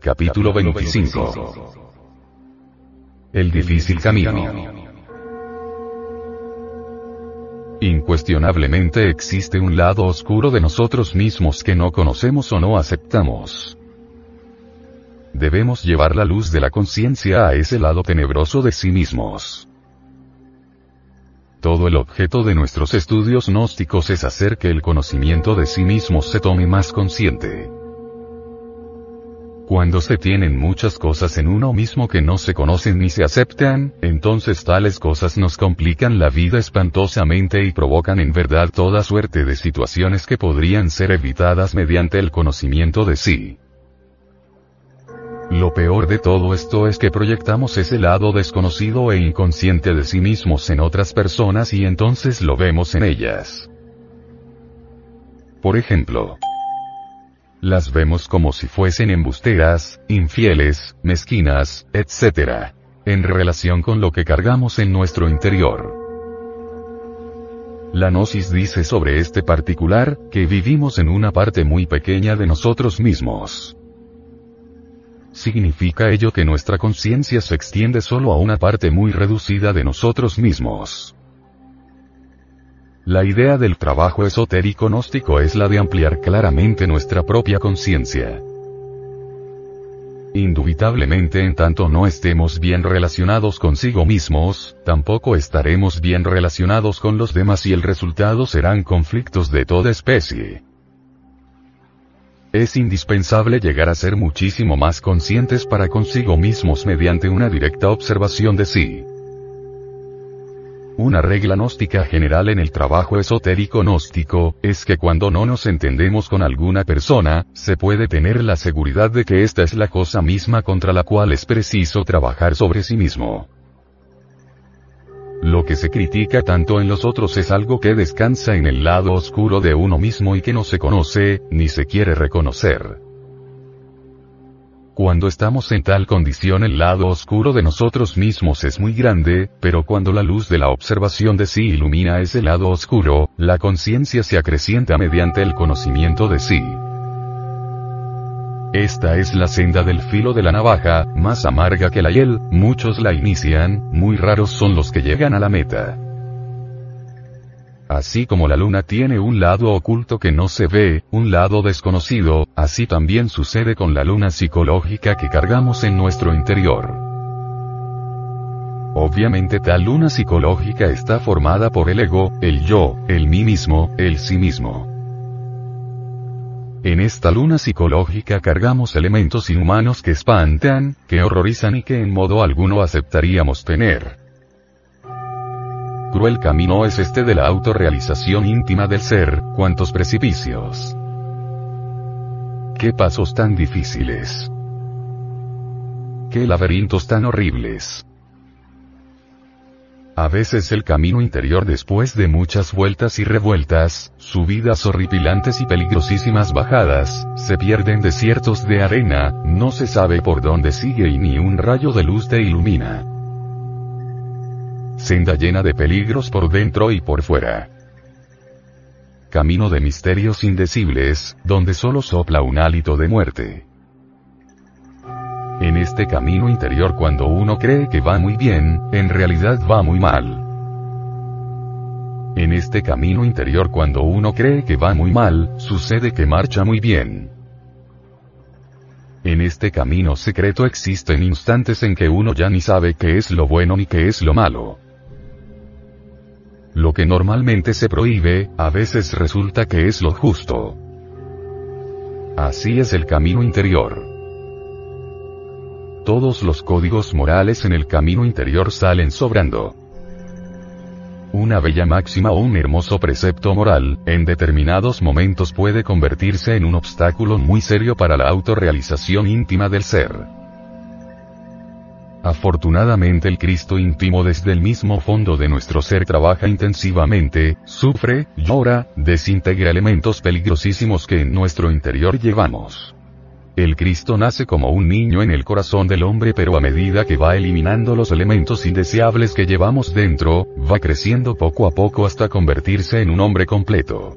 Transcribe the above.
Capítulo 25. El difícil camino. Incuestionablemente existe un lado oscuro de nosotros mismos que no conocemos o no aceptamos. Debemos llevar la luz de la conciencia a ese lado tenebroso de sí mismos. Todo el objeto de nuestros estudios gnósticos es hacer que el conocimiento de sí mismos se tome más consciente. Cuando se tienen muchas cosas en uno mismo que no se conocen ni se aceptan, entonces tales cosas nos complican la vida espantosamente y provocan en verdad toda suerte de situaciones que podrían ser evitadas mediante el conocimiento de sí. Lo peor de todo esto es que proyectamos ese lado desconocido e inconsciente de sí mismos en otras personas y entonces lo vemos en ellas. Por ejemplo, las vemos como si fuesen embusteras, infieles, mezquinas, etc. En relación con lo que cargamos en nuestro interior. La Gnosis dice sobre este particular, que vivimos en una parte muy pequeña de nosotros mismos. Significa ello que nuestra conciencia se extiende solo a una parte muy reducida de nosotros mismos. La idea del trabajo esotérico gnóstico es la de ampliar claramente nuestra propia conciencia. Indubitablemente en tanto no estemos bien relacionados consigo mismos, tampoco estaremos bien relacionados con los demás y el resultado serán conflictos de toda especie. Es indispensable llegar a ser muchísimo más conscientes para consigo mismos mediante una directa observación de sí. Una regla gnóstica general en el trabajo esotérico gnóstico, es que cuando no nos entendemos con alguna persona, se puede tener la seguridad de que esta es la cosa misma contra la cual es preciso trabajar sobre sí mismo. Lo que se critica tanto en los otros es algo que descansa en el lado oscuro de uno mismo y que no se conoce, ni se quiere reconocer. Cuando estamos en tal condición el lado oscuro de nosotros mismos es muy grande, pero cuando la luz de la observación de sí ilumina ese lado oscuro, la conciencia se acrecienta mediante el conocimiento de sí. Esta es la senda del filo de la navaja, más amarga que la hiel, muchos la inician, muy raros son los que llegan a la meta. Así como la luna tiene un lado oculto que no se ve, un lado desconocido, así también sucede con la luna psicológica que cargamos en nuestro interior. Obviamente tal luna psicológica está formada por el ego, el yo, el mí mismo, el sí mismo. En esta luna psicológica cargamos elementos inhumanos que espantan, que horrorizan y que en modo alguno aceptaríamos tener. Cruel camino es este de la autorrealización íntima del ser, cuántos precipicios. Qué pasos tan difíciles. Qué laberintos tan horribles. A veces el camino interior después de muchas vueltas y revueltas, subidas horripilantes y peligrosísimas bajadas, se pierde en desiertos de arena, no se sabe por dónde sigue y ni un rayo de luz te ilumina senda llena de peligros por dentro y por fuera. Camino de misterios indecibles, donde solo sopla un hálito de muerte. En este camino interior cuando uno cree que va muy bien, en realidad va muy mal. En este camino interior cuando uno cree que va muy mal, sucede que marcha muy bien. En este camino secreto existen instantes en que uno ya ni sabe qué es lo bueno ni qué es lo malo. Lo que normalmente se prohíbe, a veces resulta que es lo justo. Así es el camino interior. Todos los códigos morales en el camino interior salen sobrando. Una bella máxima o un hermoso precepto moral, en determinados momentos puede convertirse en un obstáculo muy serio para la autorrealización íntima del ser. Afortunadamente el Cristo íntimo desde el mismo fondo de nuestro ser trabaja intensivamente, sufre, llora, desintegra elementos peligrosísimos que en nuestro interior llevamos. El Cristo nace como un niño en el corazón del hombre pero a medida que va eliminando los elementos indeseables que llevamos dentro, va creciendo poco a poco hasta convertirse en un hombre completo.